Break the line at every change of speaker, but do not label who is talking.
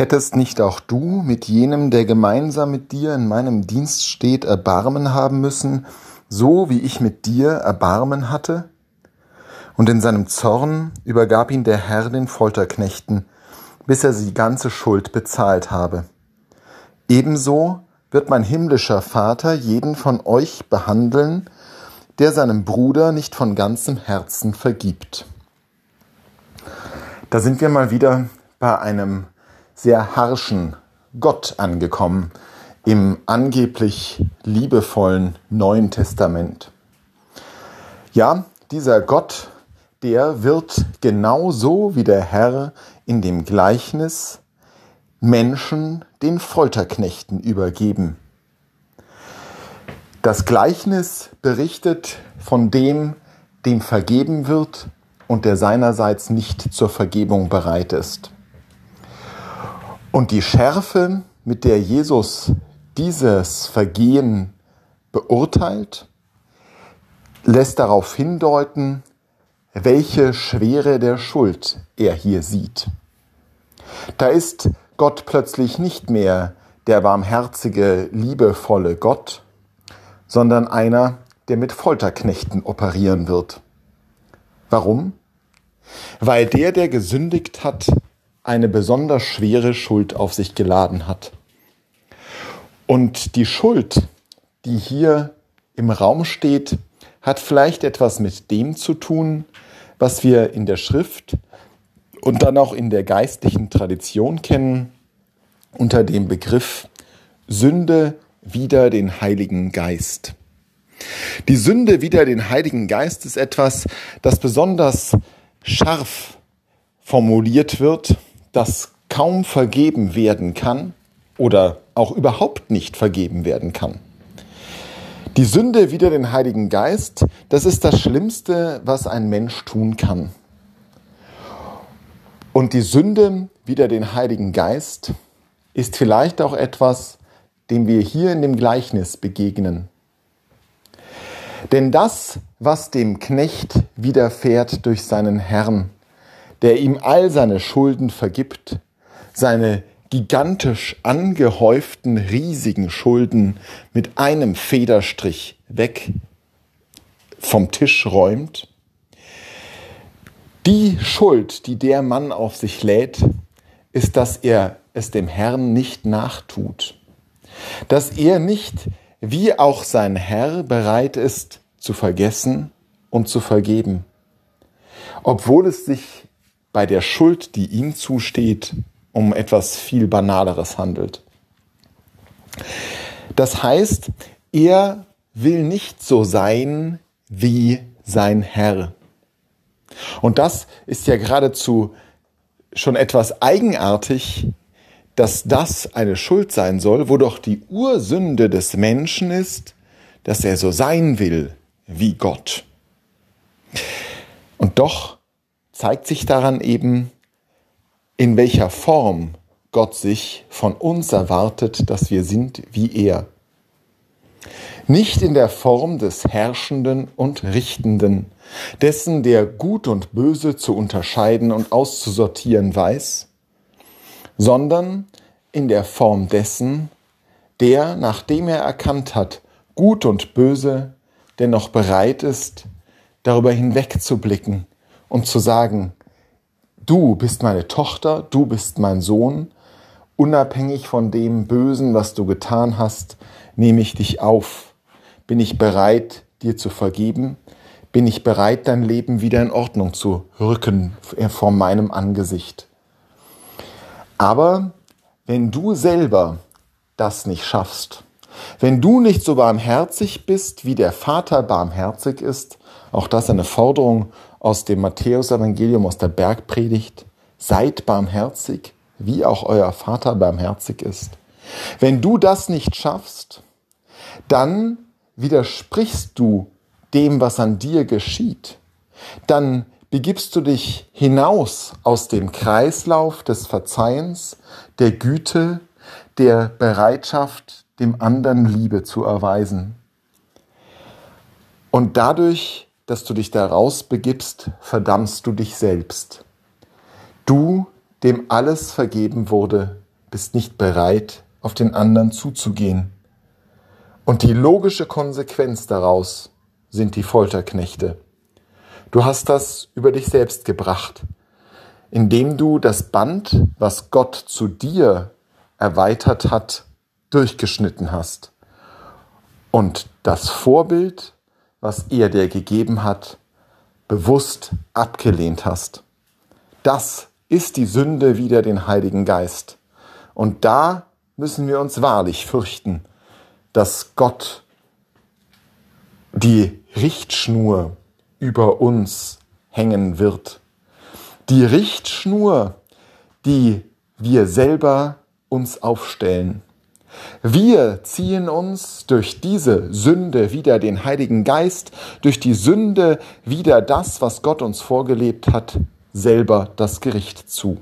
Hättest nicht auch du mit jenem, der gemeinsam mit dir in meinem Dienst steht, Erbarmen haben müssen, so wie ich mit dir Erbarmen hatte? Und in seinem Zorn übergab ihn der Herr den Folterknechten, bis er die ganze Schuld bezahlt habe. Ebenso wird mein himmlischer Vater jeden von euch behandeln, der seinem Bruder nicht von ganzem Herzen vergibt. Da sind wir mal wieder bei einem sehr harschen Gott angekommen im angeblich liebevollen Neuen Testament. Ja, dieser Gott, der wird genauso wie der Herr in dem Gleichnis Menschen den Folterknechten übergeben. Das Gleichnis berichtet von dem, dem vergeben wird und der seinerseits nicht zur Vergebung bereit ist. Und die Schärfe, mit der Jesus dieses Vergehen beurteilt, lässt darauf hindeuten, welche Schwere der Schuld er hier sieht. Da ist Gott plötzlich nicht mehr der barmherzige, liebevolle Gott, sondern einer, der mit Folterknechten operieren wird. Warum? Weil der, der gesündigt hat, eine besonders schwere Schuld auf sich geladen hat. Und die Schuld, die hier im Raum steht, hat vielleicht etwas mit dem zu tun, was wir in der Schrift und dann auch in der geistlichen Tradition kennen, unter dem Begriff Sünde wider den Heiligen Geist. Die Sünde wider den Heiligen Geist ist etwas, das besonders scharf formuliert wird das kaum vergeben werden kann oder auch überhaupt nicht vergeben werden kann. Die Sünde wider den Heiligen Geist, das ist das Schlimmste, was ein Mensch tun kann. Und die Sünde wider den Heiligen Geist ist vielleicht auch etwas, dem wir hier in dem Gleichnis begegnen. Denn das, was dem Knecht widerfährt durch seinen Herrn, der ihm all seine Schulden vergibt, seine gigantisch angehäuften riesigen Schulden mit einem Federstrich weg vom Tisch räumt. Die Schuld, die der Mann auf sich lädt, ist, dass er es dem Herrn nicht nachtut, dass er nicht, wie auch sein Herr, bereit ist zu vergessen und zu vergeben, obwohl es sich bei der Schuld, die ihm zusteht, um etwas viel Banaleres handelt. Das heißt, er will nicht so sein wie sein Herr. Und das ist ja geradezu schon etwas eigenartig, dass das eine Schuld sein soll, wo doch die Ursünde des Menschen ist, dass er so sein will wie Gott. Und doch zeigt sich daran eben, in welcher Form Gott sich von uns erwartet, dass wir sind wie er. Nicht in der Form des Herrschenden und Richtenden, dessen, der Gut und Böse zu unterscheiden und auszusortieren weiß, sondern in der Form dessen, der, nachdem er erkannt hat, Gut und Böse, dennoch bereit ist, darüber hinwegzublicken und zu sagen, du bist meine Tochter, du bist mein Sohn, unabhängig von dem Bösen, was du getan hast, nehme ich dich auf. Bin ich bereit, dir zu vergeben? Bin ich bereit, dein Leben wieder in Ordnung zu rücken vor meinem Angesicht? Aber wenn du selber das nicht schaffst, wenn du nicht so barmherzig bist, wie der Vater barmherzig ist, auch das eine Forderung aus dem Matthäusevangelium, aus der Bergpredigt. Seid barmherzig, wie auch euer Vater barmherzig ist. Wenn du das nicht schaffst, dann widersprichst du dem, was an dir geschieht. Dann begibst du dich hinaus aus dem Kreislauf des Verzeihens, der Güte, der Bereitschaft, dem anderen Liebe zu erweisen. Und dadurch dass du dich daraus begibst, verdammst du dich selbst. Du, dem alles vergeben wurde, bist nicht bereit, auf den anderen zuzugehen. Und die logische Konsequenz daraus sind die Folterknechte. Du hast das über dich selbst gebracht, indem du das Band, was Gott zu dir erweitert hat, durchgeschnitten hast und das Vorbild, was er dir gegeben hat, bewusst abgelehnt hast. Das ist die Sünde wider den Heiligen Geist. Und da müssen wir uns wahrlich fürchten, dass Gott die Richtschnur über uns hängen wird. Die Richtschnur, die wir selber uns aufstellen. Wir ziehen uns durch diese Sünde wieder den Heiligen Geist, durch die Sünde wieder das, was Gott uns vorgelebt hat, selber das Gericht zu.